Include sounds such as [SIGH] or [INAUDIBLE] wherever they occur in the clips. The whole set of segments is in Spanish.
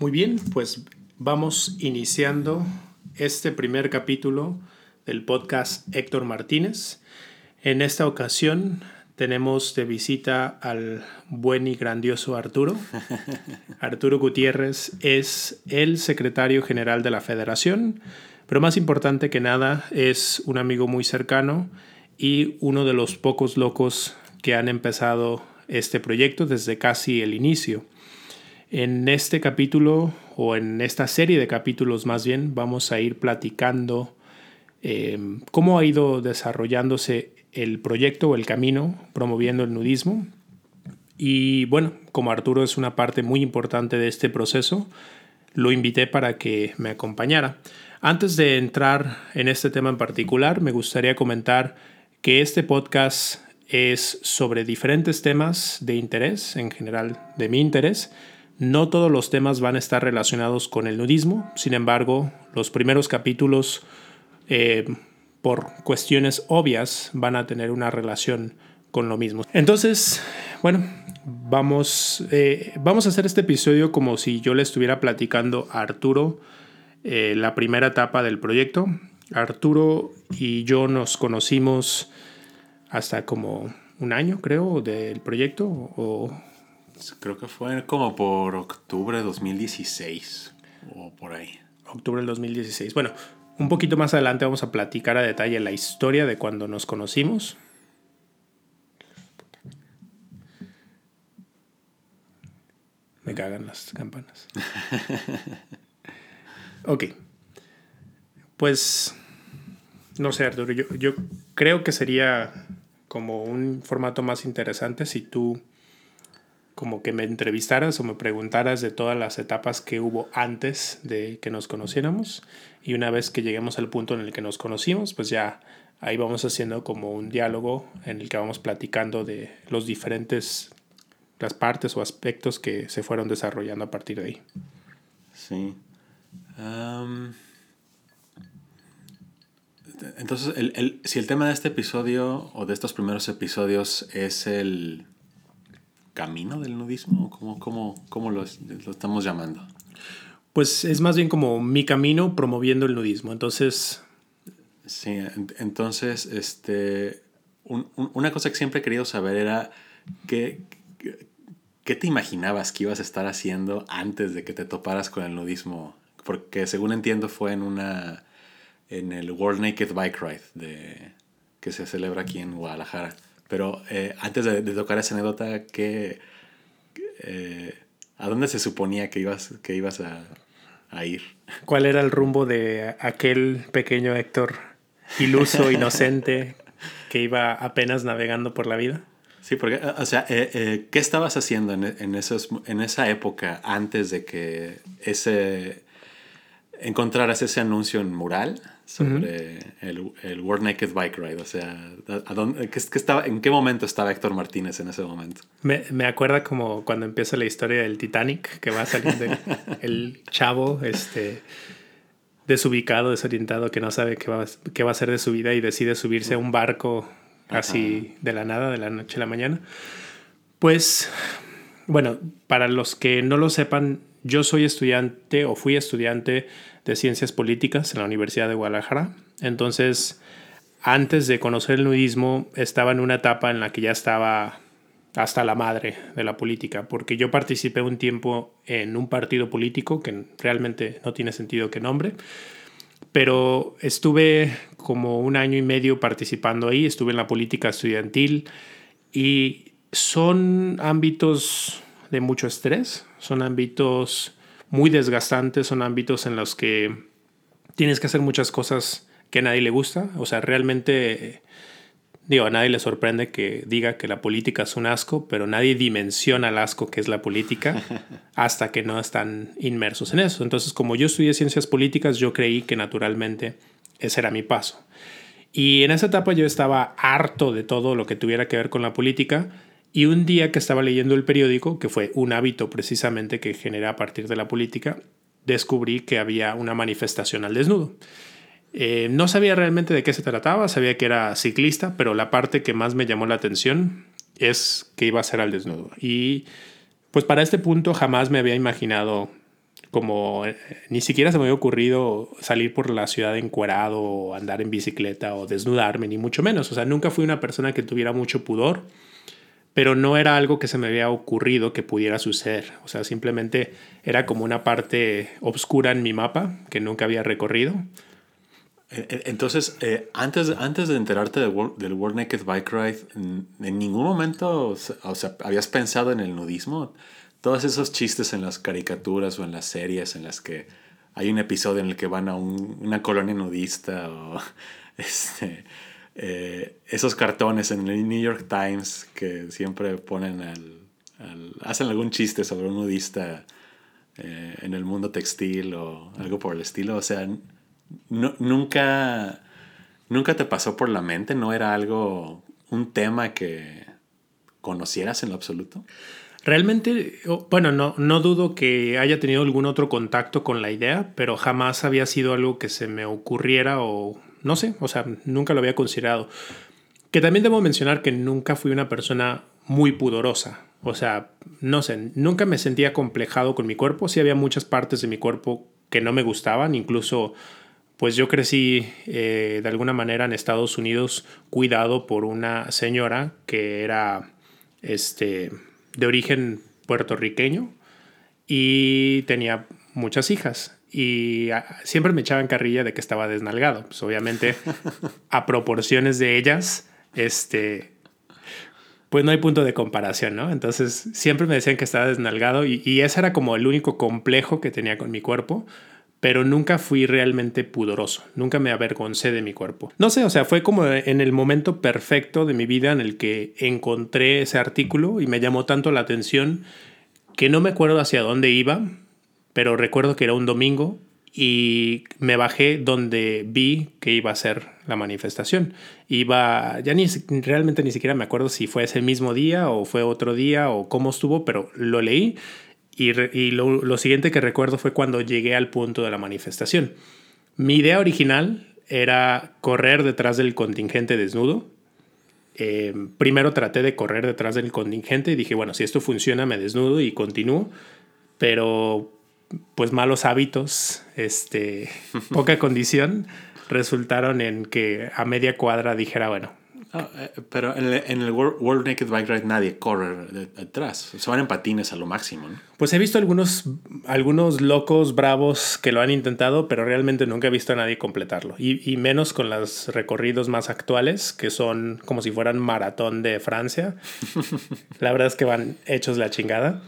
Muy bien, pues vamos iniciando este primer capítulo del podcast Héctor Martínez. En esta ocasión tenemos de visita al buen y grandioso Arturo. [LAUGHS] Arturo Gutiérrez es el secretario general de la federación, pero más importante que nada es un amigo muy cercano y uno de los pocos locos que han empezado este proyecto desde casi el inicio. En este capítulo o en esta serie de capítulos más bien vamos a ir platicando em, cómo ha ido desarrollándose el proyecto o el camino promoviendo el nudismo. Y bueno, como Arturo es una parte muy importante de este proceso, lo invité para que me acompañara. Antes de entrar en este tema en particular, me gustaría comentar que este podcast es sobre diferentes temas de interés, en general de mi interés, no todos los temas van a estar relacionados con el nudismo, sin embargo, los primeros capítulos, eh, por cuestiones obvias, van a tener una relación con lo mismo. Entonces, bueno, vamos, eh, vamos a hacer este episodio como si yo le estuviera platicando a Arturo eh, la primera etapa del proyecto. Arturo y yo nos conocimos hasta como un año, creo, del proyecto, o Creo que fue como por octubre de 2016 o por ahí. Octubre del 2016. Bueno, un poquito más adelante vamos a platicar a detalle la historia de cuando nos conocimos. Me cagan las campanas. [LAUGHS] ok. Pues, no sé, Arturo, yo, yo creo que sería como un formato más interesante si tú como que me entrevistaras o me preguntaras de todas las etapas que hubo antes de que nos conociéramos y una vez que lleguemos al punto en el que nos conocimos, pues ya ahí vamos haciendo como un diálogo en el que vamos platicando de los diferentes las partes o aspectos que se fueron desarrollando a partir de ahí. Sí. entonces, el, si el tema de este episodio o de estos primeros episodios es el camino del nudismo? ¿Cómo, cómo, cómo lo, lo, estamos llamando? Pues es más bien como mi camino promoviendo el nudismo. Entonces... Sí, entonces, este, una cosa que siempre he querido saber era qué, qué te imaginabas que ibas a estar haciendo antes de que te toparas con el nudismo. Porque según entiendo fue en una en el World Naked Bike Ride de, que se celebra aquí en Guadalajara. Pero eh, antes de, tocar esa anécdota, ¿qué, eh, ¿a dónde se suponía que ibas, que ibas a, a, ir? ¿Cuál era el rumbo de aquel pequeño Héctor iluso, [LAUGHS] inocente, que iba apenas navegando por la vida? Sí, porque, o sea, eh, ¿qué estabas haciendo en, en, esos, en esa época antes de que ese encontraras ese anuncio en mural? Sobre el, el, World Naked Bike Ride. O sea, ¿a dónde, qué, estaba, ¿en qué momento estaba Héctor Martínez en ese momento? Me, me acuerda como cuando empieza la historia del Titanic, que va saliendo el, [LAUGHS] el chavo este, desubicado, desorientado, que no sabe qué va, qué va a hacer de su vida y decide subirse a un barco así de la nada, de la noche a la mañana. Pues, bueno, para los que no lo sepan, yo soy estudiante o fui estudiante de Ciencias Políticas en la Universidad de Guadalajara. Entonces, antes de conocer el nudismo, estaba en una etapa en la que ya estaba hasta la madre de la política, porque yo participé un tiempo en un partido político que realmente no tiene sentido que nombre, pero estuve como un año y medio participando ahí, estuve en la política estudiantil y son ámbitos de mucho estrés, son ámbitos muy desgastantes, son ámbitos en los que tienes que hacer muchas cosas que a nadie le gusta, o sea, realmente, digo, a nadie le sorprende que diga que la política es un asco, pero nadie dimensiona el asco que es la política [LAUGHS] hasta que no están inmersos en eso. Entonces, como yo estudié ciencias políticas, yo creí que naturalmente ese era mi paso. Y en esa etapa yo estaba harto de todo lo que tuviera que ver con la política y un día que estaba leyendo el periódico, que fue un hábito precisamente que genera a partir de la política, descubrí que había una manifestación al desnudo. Eh, no sabía realmente de qué se trataba, sabía que era ciclista, pero la parte que más me llamó la atención es que iba a ser al desnudo. Y pues para este punto jamás me había imaginado como eh, ni siquiera se me había ocurrido salir por la ciudad encuerado o andar en bicicleta o desnudarme, ni mucho menos. O sea, nunca fui una persona que tuviera mucho pudor, pero no era algo que se me había ocurrido que pudiera suceder. O sea, simplemente era como una parte oscura en mi mapa que nunca había recorrido. Entonces, eh, antes, antes de enterarte del World, del World Naked Bike Ride, ¿en ningún momento o sea, habías pensado en el nudismo? todos esos chistes en las caricaturas o en las series en las que hay un episodio en el que van a una colonia nudista o [LAUGHS] este, eh, esos cartones en el New York Times que siempre ponen al, hacen algún chiste sobre un nudista eh, en el mundo textil o algo por el estilo. O sea, nunca, nunca te pasó por la mente, no era algo, un tema que conocieras en lo absoluto. Realmente, bueno, no, no dudo que haya tenido algún otro contacto con la idea, pero jamás había sido algo que se me ocurriera o no sé, o sea, nunca lo había considerado. Que también debo mencionar que nunca fui una persona muy pudorosa. O sea, no sé, nunca me sentía complejado con mi cuerpo. Sí había muchas partes de mi cuerpo que no me gustaban. Incluso, pues yo crecí eh, de alguna manera en Estados Unidos cuidado por una señora que era, este, de origen puertorriqueño y tenía muchas hijas. Y ah, siempre me echaban carrilla de que estaba desnalgado. Pues obviamente, [LAUGHS] a proporciones de ellas, este, pues no hay punto de comparación, ¿no? Entonces siempre me decían que estaba desnalgado y, y, ese era como el único complejo que tenía con mi cuerpo pero nunca fui realmente pudoroso, nunca me avergoncé de mi cuerpo. No sé, o sea, fue como en el momento perfecto de mi vida en el que encontré ese artículo y me llamó tanto la atención que no me acuerdo hacia dónde iba, pero recuerdo que era un domingo y me bajé donde vi que iba a ser la manifestación. Iba, ya ni realmente ni siquiera me acuerdo si fue ese mismo día o fue otro día o cómo estuvo, pero lo leí y, lo, siguiente que recuerdo fue cuando llegué al punto de la manifestación. Mi idea original era correr detrás del contingente desnudo. Eh, primero traté de correr detrás del contingente y dije, bueno, si esto funciona, me desnudo y continúo. Pero, pues malos hábitos, este, [LAUGHS] poca condición, resultaron en que a media cuadra dijera, bueno, Ah, eh, pero en el, World, Naked Bike Ride nadie corre detrás. Se van en patines a lo máximo. Pues he visto algunos, algunos locos bravos que lo han intentado, pero realmente nunca he visto a nadie completarlo. Y, y, menos con los recorridos más actuales, que son como si fueran maratón de Francia. [LAUGHS] la verdad es que van hechos la chingada.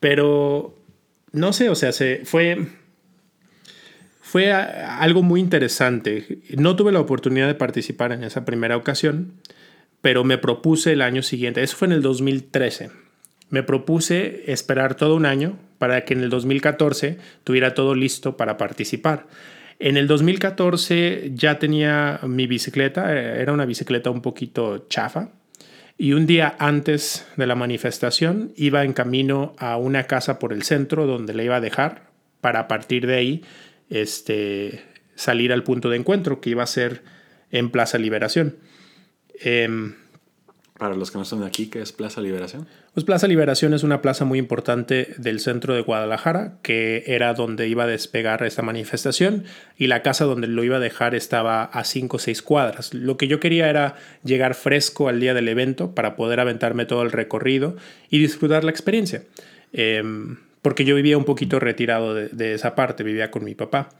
Pero no sé, o sea, se fue fue algo muy interesante. No tuve la oportunidad de participar en esa primera ocasión, pero me propuse el año siguiente, eso fue en el 2013, me propuse esperar todo un año para que en el 2014 tuviera todo listo para participar. En el 2014 ya tenía mi bicicleta, era una bicicleta un poquito chafa, y un día antes de la manifestación iba en camino a una casa por el centro donde la iba a dejar para partir de ahí este, salir al punto de encuentro que iba a ser en Plaza Liberación. Em, Para los que no están aquí, ¿qué es Plaza Liberación? Pues Plaza Liberación es una plaza muy importante del centro de Guadalajara, que era donde iba a despegar esta manifestación y la casa donde lo iba a dejar estaba a 5 o 6 cuadras. Lo que yo quería era llegar fresco al día del evento para poder aventarme todo el recorrido y disfrutar la experiencia. Em, porque yo vivía un poquito retirado de, esa parte, vivía con mi papá.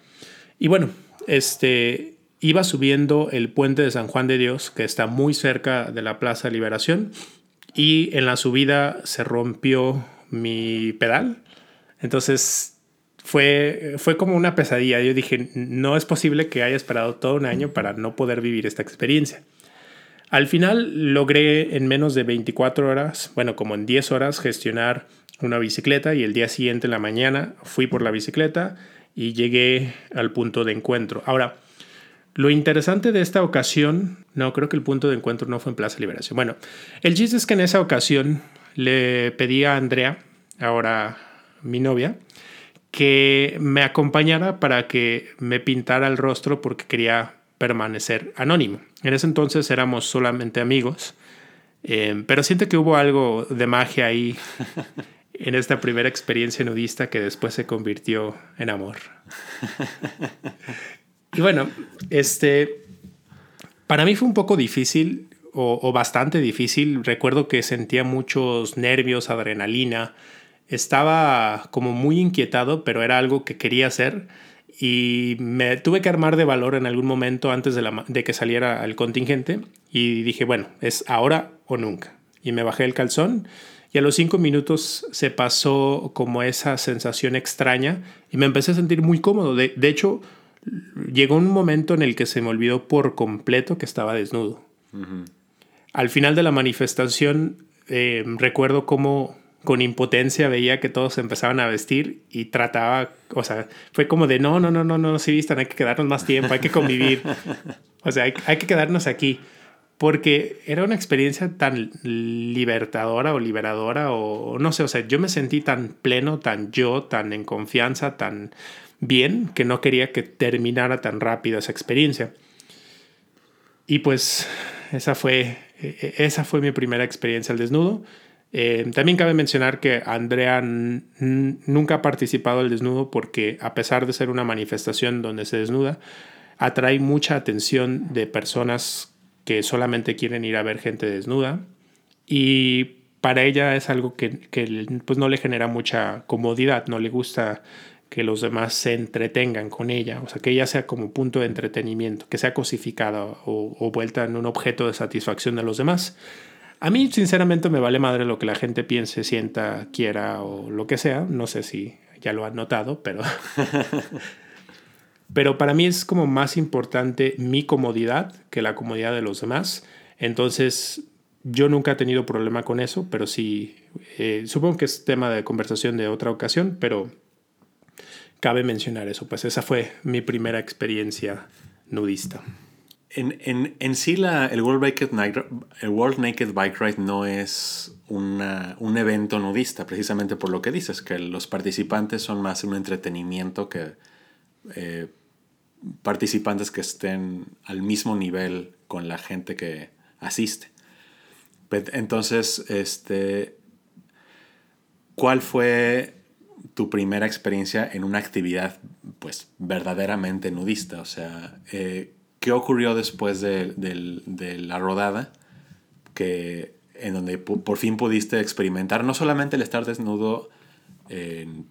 Y bueno, este, iba subiendo el puente de San Juan de Dios, que está muy cerca de la Plaza Liberación, y en la subida se rompió mi pedal. Entonces fue, fue como una pesadilla. Yo dije, no es posible que haya esperado todo un año para no poder vivir esta experiencia. Al final logré en menos de 24 horas, bueno, como en 10 horas, gestionar una bicicleta y el día siguiente en la mañana fui por la bicicleta y llegué al punto de encuentro. Ahora, lo interesante de esta ocasión, no, creo que el punto de encuentro no fue en Plaza Liberación. Bueno, el chiste es que en esa ocasión le pedí a Andrea, ahora mi novia, que me acompañara para que me pintara el rostro porque quería permanecer anónimo. En ese entonces éramos solamente amigos, eh, pero siento que hubo algo de magia ahí [LAUGHS] en esta primera experiencia nudista que después se convirtió en amor. [LAUGHS] y bueno, este, para mí fue un poco difícil o, bastante difícil. Recuerdo que sentía muchos nervios, adrenalina. Estaba como muy inquietado, pero era algo que quería hacer. Y me tuve que armar de valor en algún momento antes de, que saliera el contingente. Y dije, bueno, es ahora o nunca. Y me bajé el calzón y a los cinco minutos se pasó como esa sensación extraña y me empecé a sentir muy cómodo. De, hecho, llegó un momento en el que se me olvidó por completo que estaba desnudo. Al final de la manifestación, eh, recuerdo cómo con impotencia veía que todos empezaban a vestir y trataba, o sea, fue como de no, no, no, no, no, si vistan, hay que quedarnos más tiempo, hay que convivir, [LAUGHS] o sea, hay, hay que quedarnos aquí porque era una experiencia tan libertadora o liberadora o no sé, o sea, yo me sentí tan pleno, tan yo, tan en confianza, tan bien, que no quería que terminara tan rápido esa experiencia. Y pues esa fue, e, e, esa fue mi primera experiencia al desnudo. Eh, también cabe mencionar que Andrea nunca ha participado al desnudo porque a pesar de ser una manifestación donde se desnuda, atrae mucha atención de personas que solamente quieren ir a ver gente desnuda y para ella es algo que, pues no le genera mucha comodidad, no le gusta que los demás se entretengan con ella, o sea, que ella sea como punto de entretenimiento, que sea cosificada o, o, vuelta en un objeto de satisfacción de los demás. A mí, sinceramente, me vale madre lo que la gente piense, sienta, quiera o lo que sea. No sé si ya lo han notado, pero [LAUGHS] Pero para mí es como más importante mi comodidad que la comodidad de los demás. Entonces, yo nunca he tenido problema con eso, pero sí, eh, supongo que es tema de conversación de otra ocasión, pero cabe mencionar eso. Pues esa fue mi primera experiencia nudista. En, en, en sí, la, el, World Naked, el World Naked Bike Ride no es una, un evento nudista, precisamente por lo que dices, que los participantes son más un entretenimiento que eh, participantes que estén al mismo nivel con la gente que asiste. Entonces, este, ¿cuál fue tu primera experiencia en una actividad pues verdaderamente nudista? O sea, eh, ¿qué ocurrió después de, de, la rodada que, en donde por fin pudiste experimentar no solamente el estar desnudo en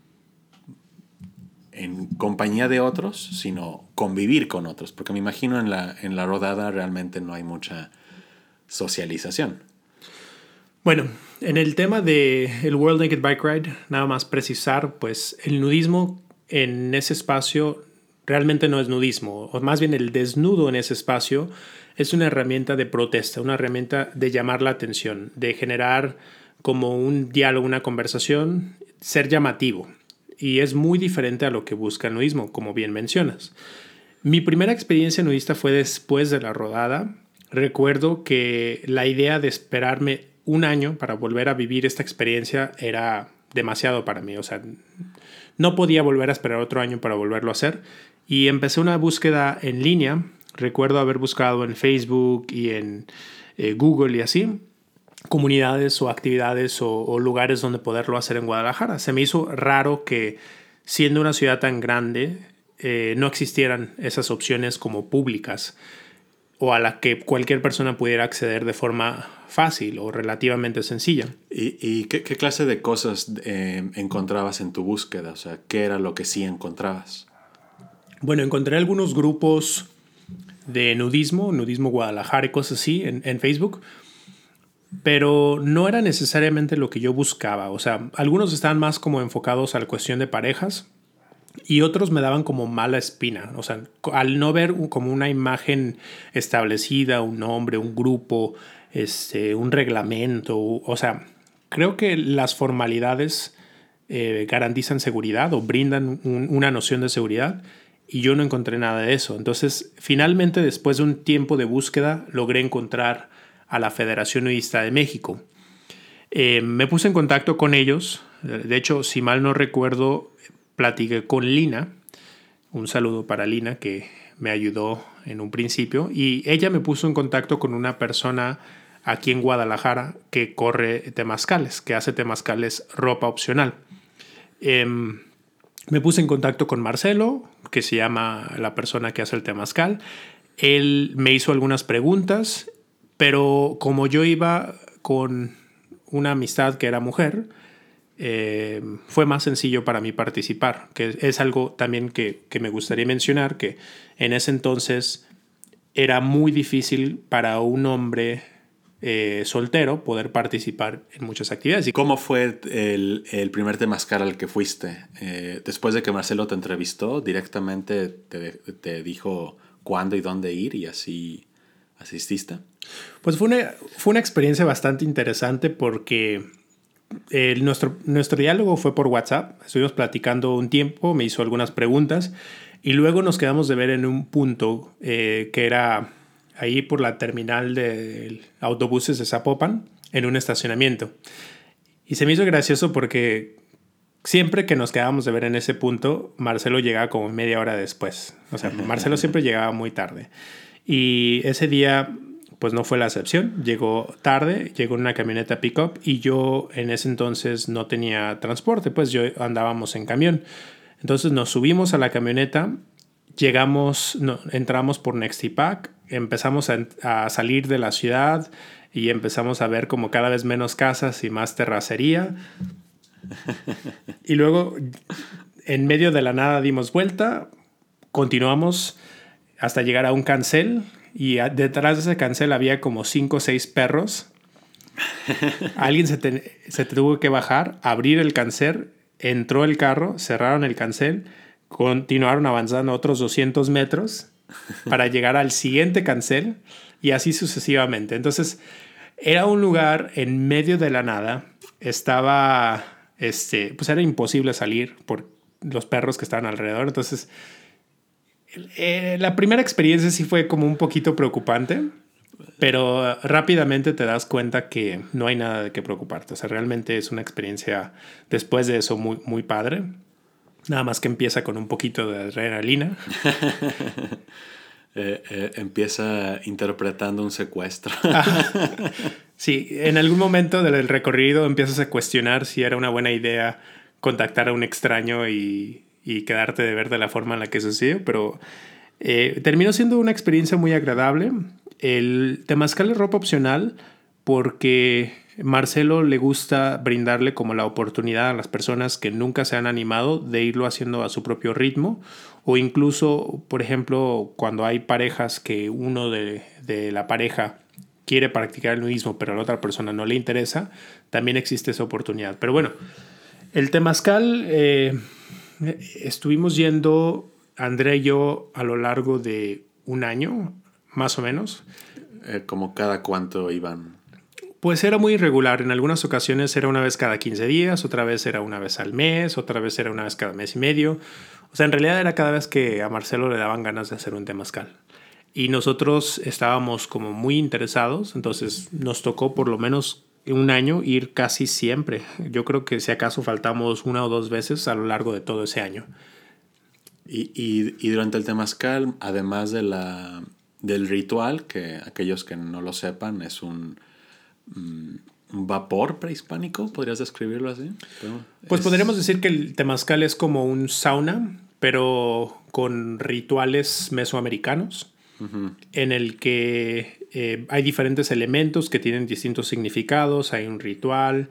en compañía de otros, sino convivir con otros, porque me imagino en la, en la rodada realmente no hay mucha socialización. Bueno, en el tema de el World Naked Bike Ride, nada más precisar, pues el nudismo en ese espacio realmente no es nudismo, o más bien el desnudo en ese espacio es una herramienta de protesta, una herramienta de llamar la atención, de generar como un diálogo, una conversación, ser llamativo y es muy diferente a lo que busca el nudismo, como bien mencionas. Mi primera experiencia nudista fue después de la rodada. Recuerdo que la idea de esperarme un año para volver a vivir esta experiencia era demasiado para mí. O sea, no podía volver a esperar otro año para volverlo a hacer. Y empecé una búsqueda en línea. Recuerdo haber buscado en Facebook y en eh, Google y así comunidades o actividades o, lugares donde poderlo hacer en Guadalajara. Se me hizo raro que siendo una ciudad tan grande eh, no existieran esas opciones como públicas o a la que cualquier persona pudiera acceder de forma fácil o relativamente sencilla. ¿Y, qué, clase de cosas eh, encontrabas en tu búsqueda? O sea, ¿qué era lo que sí encontrabas? Bueno, encontré algunos grupos de nudismo, nudismo Guadalajara y cosas así en, en Facebook pero no era necesariamente lo que yo buscaba. O sea, algunos estaban más como enfocados a la cuestión de parejas y otros me daban como mala espina. O sea, al no ver como una imagen establecida, un nombre, un grupo, este, un reglamento, o sea, creo que las formalidades eh, garantizan seguridad o brindan una noción de seguridad y yo no encontré nada de eso. Entonces, finalmente, después de un tiempo de búsqueda, logré encontrar a la Federación Nudista de México. Eh, me puse en contacto con ellos, de hecho, si mal no recuerdo, platiqué con Lina, un saludo para Lina que me ayudó en un principio, y ella me puso en contacto con una persona aquí en Guadalajara que corre temazcales, que hace temazcales ropa opcional. Em, me puse en contacto con Marcelo, que se llama la persona que hace el temazcal. Él me hizo algunas preguntas, pero como yo iba con una amistad que era mujer, eh, fue más sencillo para mí participar, que es algo también que, que, me gustaría mencionar, que en ese entonces era muy difícil para un hombre eh, soltero poder participar en muchas actividades. ¿Y cómo fue el, el primer temazcal al que fuiste? Eh, después de que Marcelo te entrevistó, directamente te, te, dijo cuándo y dónde ir y así asististe. Pues fue una, fue una experiencia bastante interesante porque el, nuestro, nuestro diálogo fue por WhatsApp. Estuvimos platicando un tiempo, me hizo algunas preguntas y luego nos quedamos de ver en un punto eh, que era ahí por la terminal de autobuses de Zapopan, en un estacionamiento. Y se me hizo gracioso porque siempre que nos quedábamos de ver en ese punto, Marcelo llegaba como media hora después. O sea, [LAUGHS] Marcelo siempre llegaba muy tarde. Y ese día, pues no fue la excepción. Llegó tarde, llegó en una camioneta pickup y yo en ese entonces no tenía transporte, pues yo andábamos en camión. Entonces nos subimos a la camioneta llegamos, no, entramos por Nextipac, empezamos a, salir de la ciudad y empezamos a ver como cada vez menos casas y más terracería. y luego, en medio de la nada, dimos vuelta, continuamos hasta llegar a un cancel y detrás de ese cancel había como cinco o seis perros. [LAUGHS] Alguien se, se tuvo que bajar, abrir el cancel, entró el carro, cerraron el cancel continuaron avanzando otros 200 metros para [LAUGHS] llegar al siguiente cancel y así sucesivamente. Entonces, era un lugar en medio de la nada. Estaba, este, pues era imposible salir por los perros que estaban alrededor. Entonces, eh, la primera experiencia sí fue como un poquito preocupante, pero rápidamente te das cuenta que no hay nada de qué preocuparte. O sea, realmente es una experiencia después de eso muy, muy padre. Nada más que empieza con un poquito de adrenalina. [LAUGHS] Eh, eh, empieza interpretando un secuestro. [LAUGHS] sí, en algún momento del recorrido empiezas a cuestionar si era una buena idea contactar a un extraño y, y quedarte de ver de la forma en la que sucedió, pero eh, terminó siendo una experiencia muy agradable. El temazcal es ropa opcional porque Marcelo le gusta brindarle como la oportunidad a las personas que nunca se han animado de irlo haciendo a su propio ritmo o incluso, por ejemplo, cuando hay parejas que uno de, la pareja quiere practicar el mismo pero a la otra persona no le interesa, también existe esa oportunidad. Pero bueno, el temazcal eh, estuvimos yendo, André y yo, a lo largo de un año, más o menos. Eh, como cada cuánto iban pues era muy irregular. En algunas ocasiones era una vez cada 15 días, otra vez era una vez al mes, otra vez era una vez cada mes y medio. O sea, en realidad era cada vez que a Marcelo le daban ganas de hacer un temazcal. Y nosotros estábamos como muy interesados, entonces nos tocó por lo menos un año ir casi siempre. Yo creo que si acaso faltamos una o dos veces a lo largo de todo ese año. Y, y, y durante el temazcal, además de la, del ritual, que aquellos que no lo sepan, es un Mm, un vapor prehispánico, ¿podrías describirlo así? pues podríamos decir que el temazcal es como un sauna, pero con rituales mesoamericanos, en el que eh, hay diferentes elementos que tienen distintos significados, hay un ritual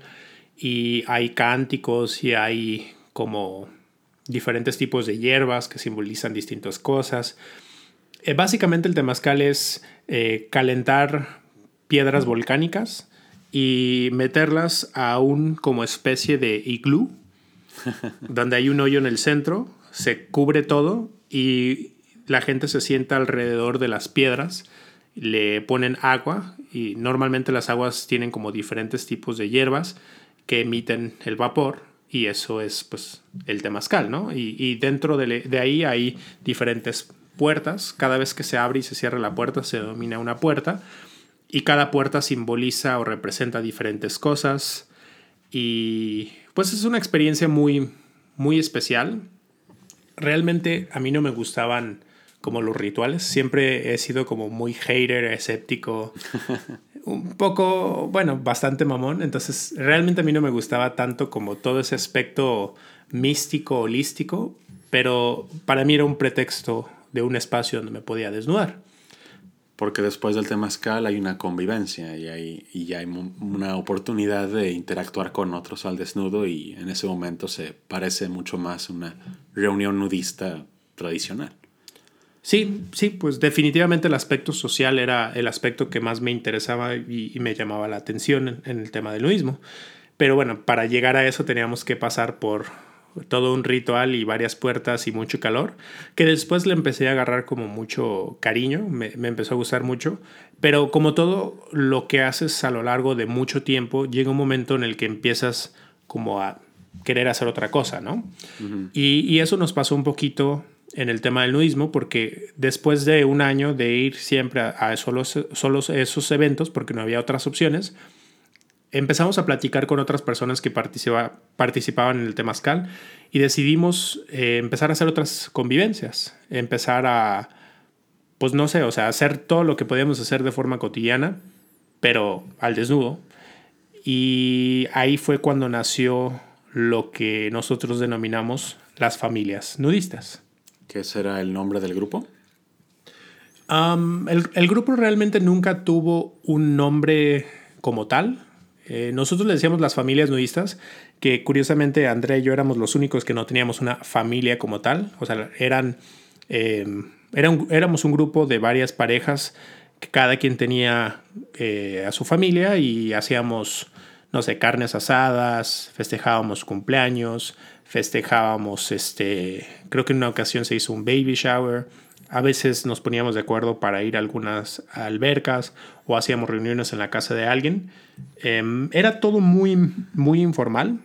y hay cánticos y hay como diferentes tipos de hierbas que simbolizan distintas cosas. Eh, básicamente el temazcal es eh, calentar piedras volcánicas y meterlas a un como especie de iglú, [LAUGHS] donde hay un hoyo en el centro, se cubre todo y la gente se sienta alrededor de las piedras, le ponen agua y normalmente las aguas tienen como diferentes tipos de hierbas que emiten el vapor y eso es pues el temazcal, ¿no? Y, y dentro de, de, ahí hay diferentes puertas, cada vez que se abre y se cierra la puerta se domina una puerta y cada puerta simboliza o representa diferentes cosas y pues es una experiencia muy muy especial. Realmente a mí no me gustaban como los rituales, siempre he sido como muy hater, escéptico. [LAUGHS] un poco, bueno, bastante mamón. Entonces, realmente a mí no me gustaba tanto como todo ese aspecto místico, holístico, pero para mí era un pretexto de un espacio donde me podía desnudar. Porque después del temazcal hay una convivencia y hay, y hay una oportunidad de interactuar con otros al desnudo y en ese momento se parece mucho más una reunión nudista tradicional. Sí, sí, pues definitivamente el aspecto social era el aspecto que más me interesaba y, me llamaba la atención en, el tema del nudismo. Pero bueno, para llegar a eso teníamos que pasar por todo un ritual y varias puertas y mucho calor, que después le empecé a agarrar como mucho cariño, me, empezó a gustar mucho, pero como todo lo que haces a lo largo de mucho tiempo, llega un momento en el que empiezas como a querer hacer otra cosa, ¿no? y, y, eso nos pasó un poquito en el tema del nudismo, porque después de un año de ir siempre a, a solo, solo esos eventos, porque no había otras opciones, empezamos a platicar con otras personas que participa, participaban en el Temazcal y decidimos eh, empezar a hacer otras convivencias, empezar a, pues no sé, o sea, hacer todo lo que podíamos hacer de forma cotidiana, pero al desnudo. Y ahí fue cuando nació lo que nosotros denominamos las familias nudistas. ¿Qué será el nombre del grupo? el, grupo realmente nunca tuvo un nombre como tal. Eh, nosotros le decíamos las familias nudistas, que curiosamente Andrea y yo éramos los únicos que no teníamos una familia como tal. O sea, eran, em, éramos un grupo de varias parejas que cada quien tenía eh, a su familia y hacíamos, no sé, carnes asadas, festejábamos cumpleaños, festejábamos, este, creo que en una ocasión se hizo un baby shower a veces nos poníamos de acuerdo para ir a algunas albercas o hacíamos reuniones en la casa de alguien. Em, era todo muy, muy informal.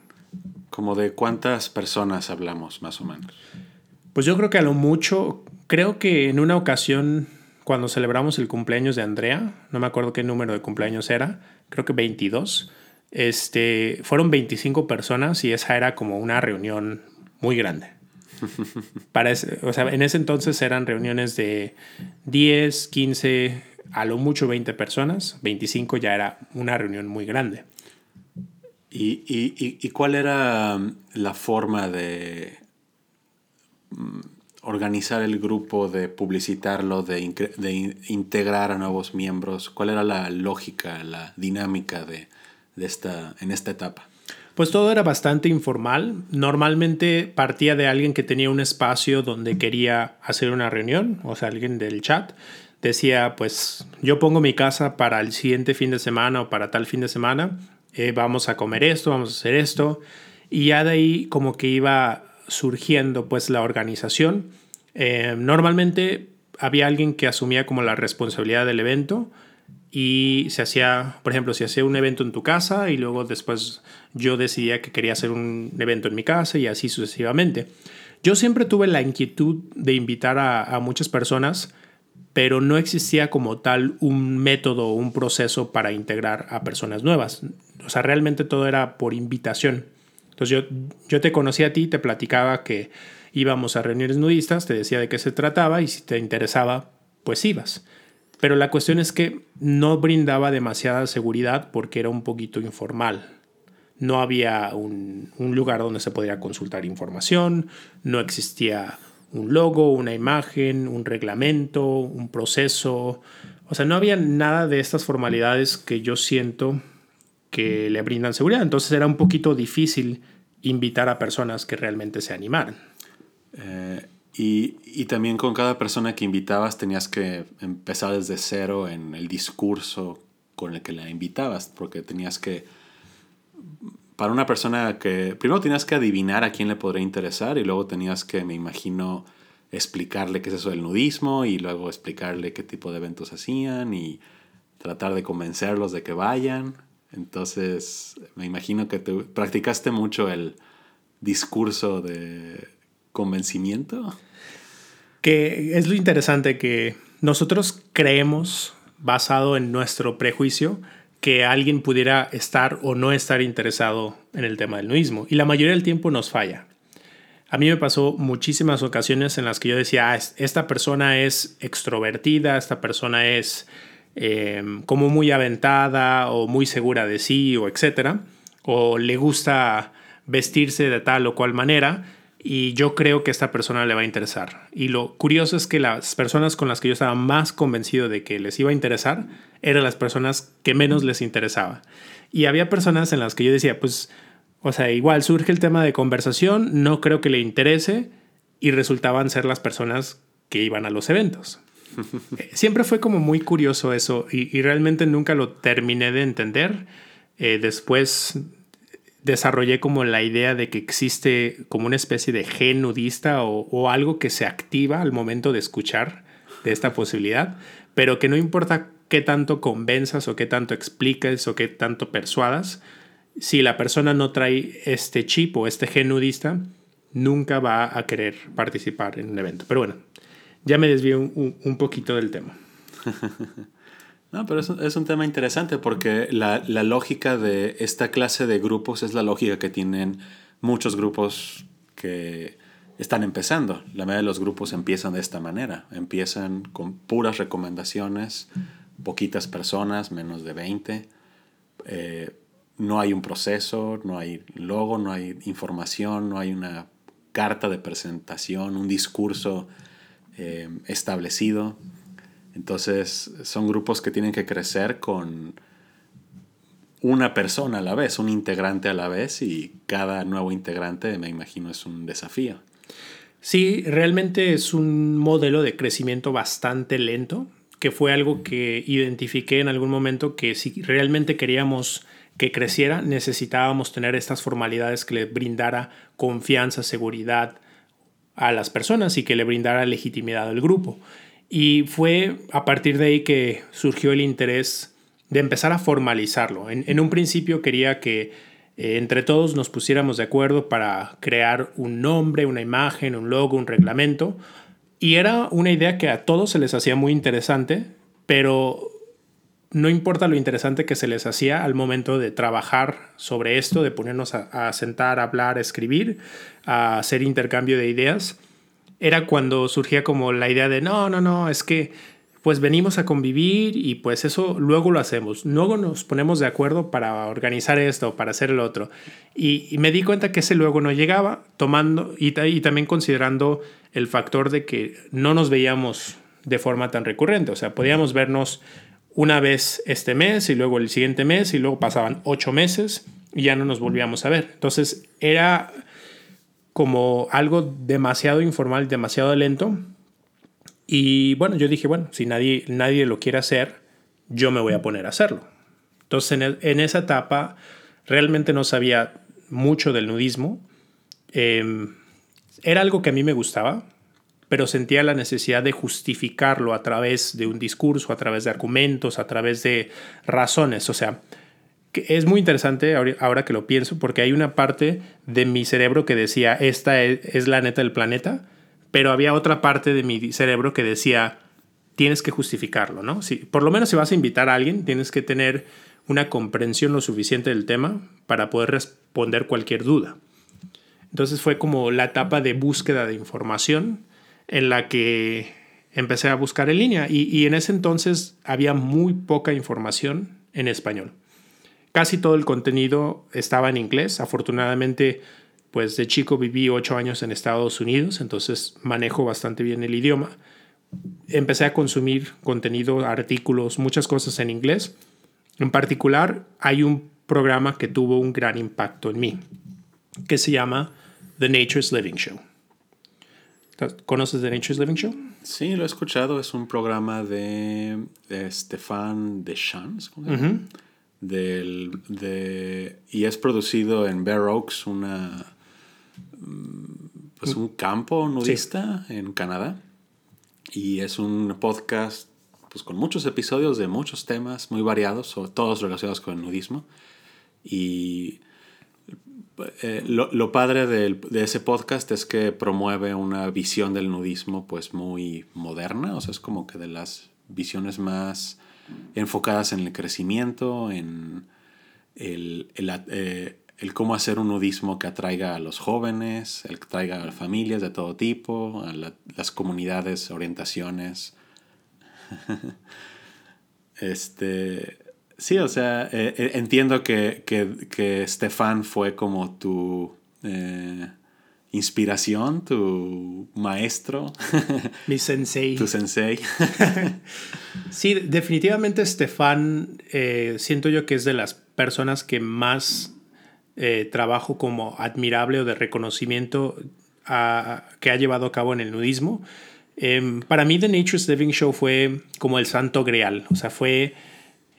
¿Como de cuántas personas hablamos, más o menos? Pues yo creo que a lo mucho, creo que en una ocasión, cuando celebramos el cumpleaños de Andrea, no me acuerdo qué número de cumpleaños era, creo que 22, este, fueron 25 personas y esa era como una reunión muy grande. [LAUGHS] Para o sea, en ese entonces eran reuniones de 10, 15, a lo mucho 20 personas. 25 ya era una reunión muy grande. ¿Y, y, y cuál era um, la forma de mm, organizar el grupo, de publicitarlo, de, de integrar a nuevos miembros? ¿Cuál era la lógica, la dinámica de, de esta, en esta etapa? Pues todo era bastante informal. Normalmente partía de alguien que tenía un espacio donde quería hacer una reunión, o sea, alguien del chat. Decía, pues yo pongo mi casa para el siguiente fin de semana o para tal fin de semana. Eh, vamos a comer esto, vamos a hacer esto. Y ya de ahí como que iba surgiendo pues la organización. Eh, normalmente había alguien que asumía como la responsabilidad del evento y se hacía, por ejemplo, se hacía un evento en tu casa y luego después yo decidía que quería hacer un evento en mi casa y así sucesivamente. Yo siempre tuve la inquietud de invitar a, muchas personas, pero no existía como tal un método o un proceso para integrar a personas nuevas. O sea, realmente todo era por invitación. Entonces yo, yo te conocí a ti, te platicaba que íbamos a reuniones nudistas, te decía de qué se trataba y si te interesaba, pues ibas. Pero la cuestión es que no brindaba demasiada seguridad porque era un poquito informal. No había un, lugar donde se podía consultar información, no existía un logo, una imagen, un reglamento, un proceso. O sea, no había nada de estas formalidades que yo siento que le brindan seguridad. Entonces era un poquito difícil invitar a personas que realmente se animaran. Eh, y, y, también con cada persona que invitabas tenías que empezar desde cero en el discurso con el que la invitabas, porque tenías que, para una persona que, primero tenías que adivinar a quién le podría interesar y luego tenías que, me imagino, explicarle qué es eso del nudismo y luego explicarle qué tipo de eventos hacían y tratar de convencerlos de que vayan. Entonces, me imagino que te, practicaste mucho el discurso de convencimiento. Que es lo interesante que nosotros creemos, basado en nuestro prejuicio, que alguien pudiera estar o no estar interesado en el tema del nudismo. Y la mayoría del tiempo nos falla. A mí me pasó muchísimas ocasiones en las que yo decía, ah, esta persona es extrovertida, esta persona es em, como muy aventada o muy segura de sí o etcétera, o le gusta vestirse de tal o cual manera y yo creo que esta persona le va a interesar. Y lo curioso es que las personas con las que yo estaba más convencido de que les iba a interesar eran las personas que menos les interesaba. Y había personas en las que yo decía, pues, o sea, igual surge el tema de conversación, no creo que le interese y resultaban ser las personas que iban a los eventos. [LAUGHS] Siempre fue como muy curioso eso y, realmente nunca lo terminé de entender. Eh, después desarrollé como la idea de que existe como una especie de gen nudista o, algo que se activa al momento de escuchar de esta posibilidad, pero que no importa qué tanto convenzas o qué tanto expliques o qué tanto persuadas, si la persona no trae este chip o este gen nudista, nunca va a querer participar en un evento. Pero bueno, ya me desvío un, un poquito del tema. [LAUGHS] No, pero es, es un tema interesante porque la, la, lógica de esta clase de grupos es la lógica que tienen muchos grupos que están empezando. La mayoría de los grupos empiezan de esta manera. Empiezan con puras recomendaciones, poquitas personas, menos de 20. Eh, no hay un proceso, no hay logo, no hay información, no hay una carta de presentación, un discurso eh, establecido. Entonces son grupos que tienen que crecer con una persona a la vez, un integrante a la vez y cada nuevo integrante me imagino es un desafío. Sí, realmente es un modelo de crecimiento bastante lento, que fue algo que identifiqué en algún momento que si realmente queríamos que creciera, necesitábamos tener estas formalidades que le brindara confianza, seguridad a las personas y que le brindara legitimidad al grupo. Y fue a partir de ahí que surgió el interés de empezar a formalizarlo. En, un principio quería que eh, entre todos nos pusiéramos de acuerdo para crear un nombre, una imagen, un logo, un reglamento. Y era una idea que a todos se les hacía muy interesante, pero no importa lo interesante que se les hacía al momento de trabajar sobre esto, de ponernos a, a sentar, a hablar, a escribir, a hacer intercambio de ideas era cuando surgía como la idea de, no, no, no, es que pues venimos a convivir y pues eso luego lo hacemos. Luego nos ponemos de acuerdo para organizar esto, para hacer el otro. Y, me di cuenta que ese luego no llegaba, tomando y, y, también considerando el factor de que no nos veíamos de forma tan recurrente. O sea, podíamos vernos una vez este mes y luego el siguiente mes y luego pasaban ocho meses y ya no nos volvíamos a ver. Entonces era como algo demasiado informal, demasiado lento. Y bueno, yo dije, bueno, si nadie, nadie lo quiere hacer, yo me voy a poner a hacerlo. Entonces en, esa etapa realmente no sabía mucho del nudismo. Em, era algo que a mí me gustaba, pero sentía la necesidad de justificarlo a través de un discurso, a través de argumentos, a través de razones. O sea, es muy interesante ahora que lo pienso, porque hay una parte de mi cerebro que decía, esta es, la neta del planeta, pero había otra parte de mi cerebro que decía, tienes que justificarlo, ¿no? Si, por lo menos si vas a invitar a alguien, tienes que tener una comprensión lo suficiente del tema para poder responder cualquier duda. Entonces fue como la etapa de búsqueda de información en la que empecé a buscar en línea y en ese entonces había muy poca información en español. Casi todo el contenido estaba en inglés. Afortunadamente, pues de chico viví ocho años en Estados Unidos, entonces manejo bastante bien el idioma. Empecé a consumir contenido, artículos, muchas cosas en inglés. En particular, hay un programa que tuvo un gran impacto en mí, que se llama The Nature's Living Show. ¿Conoces The Nature's Living Show? Sí, lo he escuchado. Es un programa de, de Stefan Deschamps del, de, y es producido en Bear Oaks, una, pues un campo nudista en Canadá. Y es un podcast pues, con muchos episodios de muchos temas muy variados, todos relacionados con el nudismo. Y eh, lo, lo, padre de, de, ese podcast es que promueve una visión del nudismo pues muy moderna, o sea, es como que de las visiones más enfocadas en el crecimiento, en el, eh, el, cómo hacer un nudismo que atraiga a los jóvenes, el que a familias de todo tipo, a las comunidades, orientaciones. [LAUGHS] Este, sí, o sea, eh, eh, entiendo que, que, que Stefan fue como tu inspiración, tu maestro. [LAUGHS] Mi sensei. tu sensei. [LAUGHS] sí, definitivamente Stefan, siento yo que es de las personas que más trabajo como admirable o de reconocimiento que ha llevado a cabo en el nudismo. Em, para mí The Nature's Living Show fue como el santo grial, o sea, fue,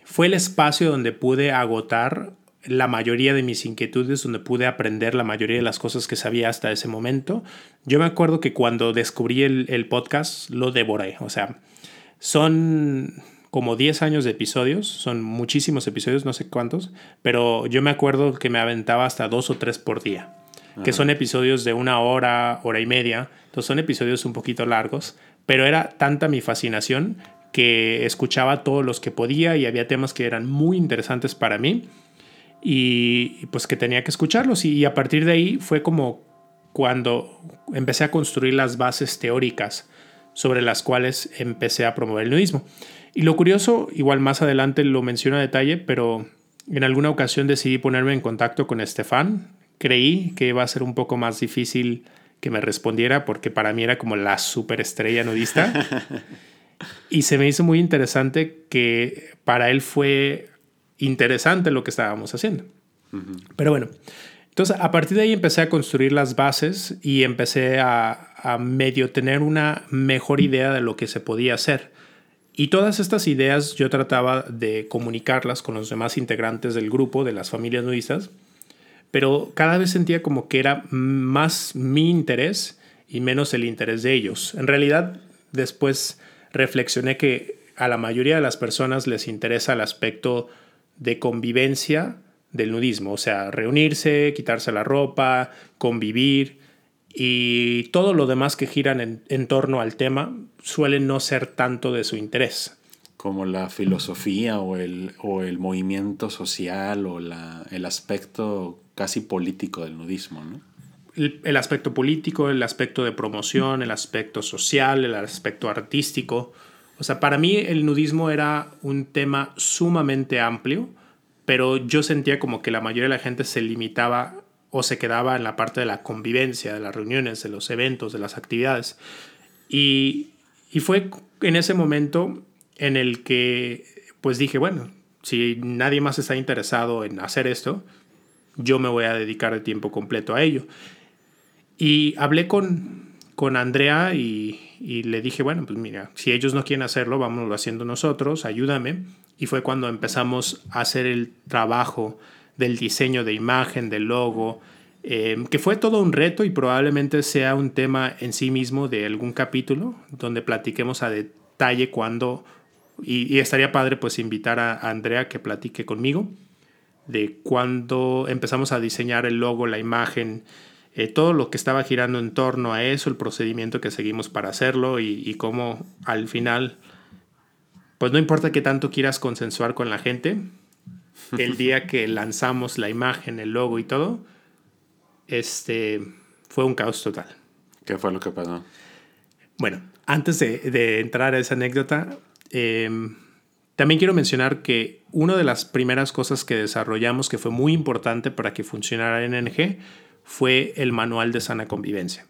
fue el espacio donde pude agotar la mayoría de mis inquietudes, donde pude aprender la mayoría de las cosas que sabía hasta ese momento. Yo me acuerdo que cuando descubrí el, el podcast lo devoré, o sea, son como 10 años de episodios, son muchísimos episodios, no sé cuántos, pero yo me acuerdo que me aventaba hasta dos o tres por día que son episodios de una hora, hora y media. Entonces son episodios un poquito largos, pero era tanta mi fascinación que escuchaba todos los que podía y había temas que eran muy interesantes para mí y pues que tenía que escucharlos y a partir de ahí fue como cuando empecé a construir las bases teóricas sobre las cuales empecé a promover el nudismo. Y lo curioso, igual más adelante lo menciono a detalle, pero en alguna ocasión decidí ponerme en contacto con Estefan, creí que iba a ser un poco más difícil que me respondiera porque para mí era como la superestrella nudista. [LAUGHS] y se me hizo muy interesante que para él fue interesante lo que estábamos haciendo. Pero bueno, entonces a partir de ahí empecé a construir las bases y empecé a, a medio tener una mejor idea de lo que se podía hacer. Y todas estas ideas yo trataba de comunicarlas con los demás integrantes del grupo, de las familias nudistas, pero cada vez sentía como que era más mi interés y menos el interés de ellos. En realidad, después reflexioné que a la mayoría de las personas les interesa el aspecto de convivencia del nudismo, o sea, reunirse, quitarse la ropa, convivir y todo lo demás que giran en, torno al tema suele no ser tanto de su interés. Como la filosofía o el, o el movimiento social o la, el aspecto casi político del nudismo, ¿no? El, aspecto político, el aspecto de promoción, el aspecto social, el aspecto artístico. O sea, para mí el nudismo era un tema sumamente amplio, pero yo sentía como que la mayoría de la gente se limitaba o se quedaba en la parte de la convivencia, de las reuniones, de los eventos, de las actividades. Y, y fue en ese momento en el que pues dije, bueno, si nadie más está interesado en hacer esto, yo me voy a dedicar el tiempo completo a ello. Y hablé con, con Andrea y, le dije, bueno, pues mira, si ellos no quieren hacerlo, vámonos haciendo nosotros, ayúdame. Y fue cuando empezamos a hacer el trabajo del diseño de imagen, del logo, em, que fue todo un reto y probablemente sea un tema en sí mismo de algún capítulo donde platiquemos a detalle cuando, y, y estaría padre pues invitar a Andrea que platique conmigo de cuando empezamos a diseñar el logo, la imagen, eh, todo lo que estaba girando en torno a eso, el procedimiento que seguimos para hacerlo y, y cómo al final, pues no importa qué tanto quieras consensuar con la gente, el [LAUGHS] día que lanzamos la imagen, el logo y todo, este fue un caos total. ¿Qué fue lo que pasó? Bueno, antes de, de entrar a esa anécdota, eh, también quiero mencionar que una de las primeras cosas que desarrollamos que fue muy importante para que funcionara NNG fue el manual de sana convivencia.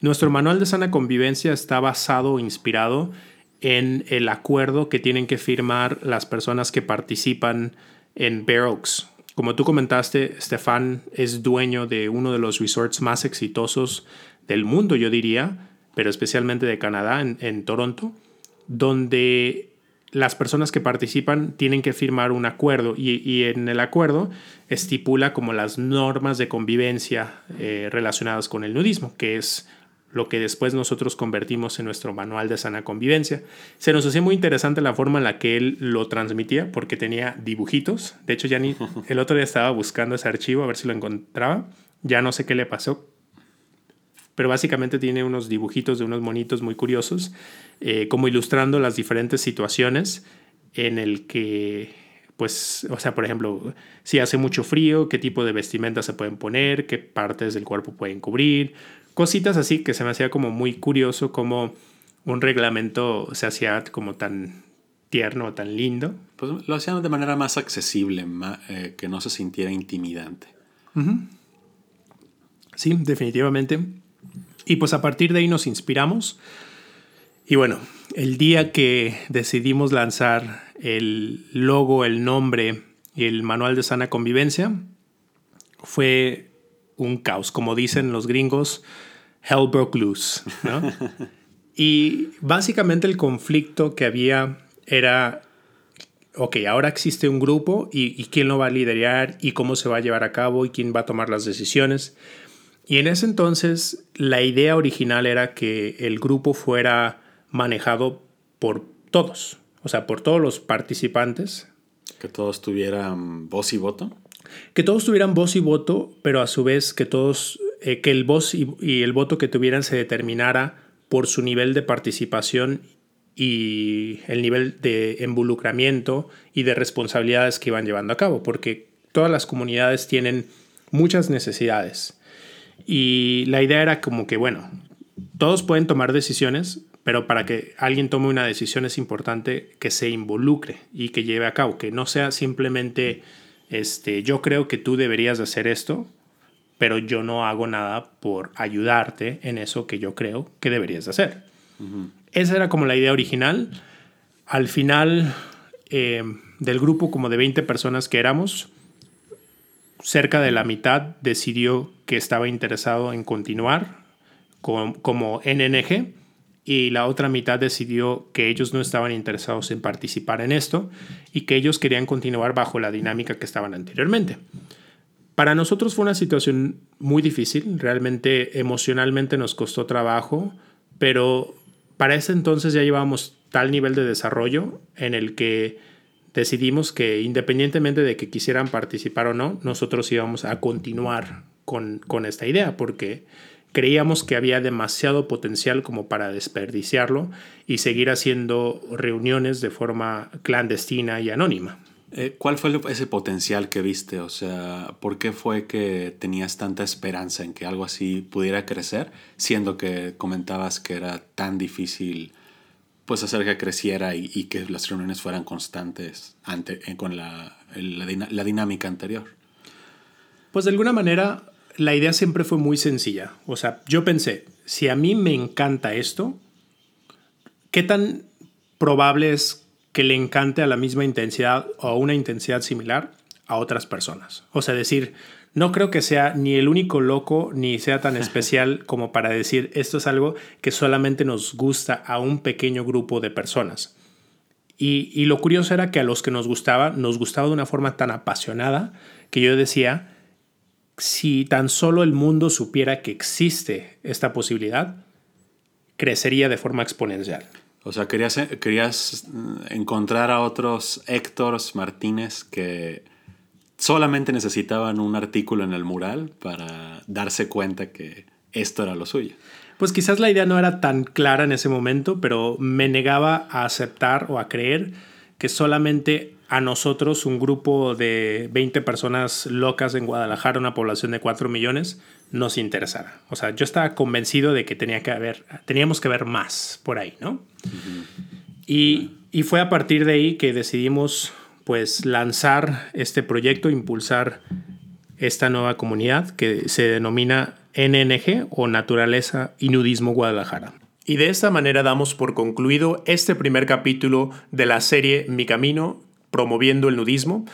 Nuestro manual de sana convivencia está basado o inspirado en el acuerdo que tienen que firmar las personas que participan en Bear Oaks. Como tú comentaste, Stefan es dueño de uno de los resorts más exitosos del mundo, yo diría, pero especialmente de Canadá, en, en Toronto, donde las personas que participan tienen que firmar un acuerdo y, en el acuerdo estipula como las normas de convivencia eh, relacionadas con el nudismo, que es lo que después nosotros convertimos en nuestro manual de sana convivencia. Se nos hacía muy interesante la forma en la que él lo transmitía porque tenía dibujitos. De hecho, ya ni [LAUGHS] el otro día estaba buscando ese archivo a ver si lo encontraba. Ya no sé qué le pasó, pero básicamente tiene unos dibujitos de unos monitos muy curiosos, eh, como ilustrando las diferentes situaciones en el que, pues, o sea, por ejemplo, si hace mucho frío, qué tipo de vestimenta se pueden poner, qué partes del cuerpo pueden cubrir, cositas así que se me hacía como muy curioso como un reglamento se hacía como tan tierno, tan lindo. Pues lo hacían de manera más accesible, eh, que no se sintiera intimidante. Sí, definitivamente. Y pues a partir de ahí nos inspiramos. Y bueno, el día que decidimos lanzar el logo, el nombre y el manual de sana convivencia, fue un caos. Como dicen los gringos, hell broke loose. [LAUGHS] y básicamente el conflicto que había era, ok, ahora existe un grupo y, y quién lo va a liderar y cómo se va a llevar a cabo y quién va a tomar las decisiones. Y en ese entonces la idea original era que el grupo fuera manejado por todos, o sea, por todos los participantes. Que todos tuvieran voz y voto. Que todos tuvieran voz y voto, pero a su vez que todos, eh, que el voz y, y el voto que tuvieran se determinara por su nivel de participación y el nivel de involucramiento y de responsabilidades que iban llevando a cabo, porque todas las comunidades tienen muchas necesidades y la idea era como que, bueno, todos pueden tomar decisiones, pero para que alguien tome una decisión es importante que se involucre y que lleve a cabo, que no sea simplemente, este, yo creo que tú deberías hacer esto, pero yo no hago nada por ayudarte en eso que yo creo que deberías hacer. Esa era como la idea original. Al final eh, del grupo como de 20 personas que éramos, cerca de la mitad decidió que estaba interesado en continuar como NNG y la otra mitad decidió que ellos no estaban interesados en participar en esto y que ellos querían continuar bajo la dinámica que estaban anteriormente. Para nosotros fue una situación muy difícil, realmente emocionalmente nos costó trabajo, pero para ese entonces ya llevábamos tal nivel de desarrollo en el que decidimos que independientemente de que quisieran participar o no, nosotros íbamos a continuar con, esta idea porque creíamos que había demasiado potencial como para desperdiciarlo y seguir haciendo reuniones de forma clandestina y anónima. Eh, ¿Cuál fue ese potencial que viste? O sea, ¿por qué fue que tenías tanta esperanza en que algo así pudiera crecer, siendo que comentabas que era tan difícil pues hacer que creciera y, que las reuniones fueran constantes ante, eh, con la, la, dinámica anterior. Pues de alguna manera la idea siempre fue muy sencilla. O sea, yo pensé, si a mí me encanta esto, ¿qué tan probable es que le encante a la misma intensidad o a una intensidad similar a otras personas? O sea, decir, no creo que sea ni el único loco ni sea tan [LAUGHS] especial como para decir esto es algo que solamente nos gusta a un pequeño grupo de personas. Y, lo curioso era que a los que nos gustaba, nos gustaba de una forma tan apasionada que yo decía, si tan solo el mundo supiera que existe esta posibilidad, crecería de forma exponencial. O sea, querías, querías encontrar a otros Héctor Martínez que solamente necesitaban un artículo en el mural para darse cuenta que esto era lo suyo. Pues quizás la idea no era tan clara en ese momento, pero me negaba a aceptar o a creer que solamente a nosotros, un grupo de 20 personas locas en Guadalajara, una población de 4 millones, nos interesara. O sea, yo estaba convencido de que tenía que haber, teníamos que ver más por ahí, ¿no? y, y fue a partir de ahí que decidimos pues lanzar este proyecto, impulsar esta nueva comunidad que se denomina NNG o Naturaleza y Nudismo Guadalajara. Y de esta manera damos por concluido este primer capítulo de la serie Mi Camino, promoviendo el nudismo.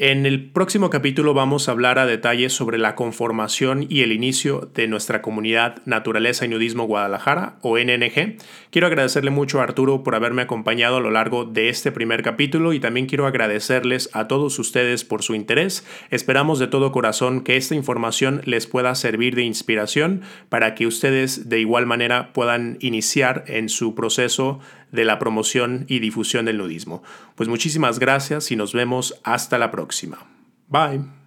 En el próximo capítulo vamos a hablar a detalle sobre la conformación y el inicio de nuestra comunidad Naturaleza y Nudismo Guadalajara o NNG. Quiero agradecerle mucho a Arturo por haberme acompañado a lo largo de este primer capítulo y también quiero agradecerles a todos ustedes por su interés. Esperamos de todo corazón que esta información les pueda servir de inspiración para que ustedes de igual manera puedan iniciar en su proceso de la promoción y difusión del nudismo. Pues muchísimas gracias y nos vemos hasta la próxima. Bye.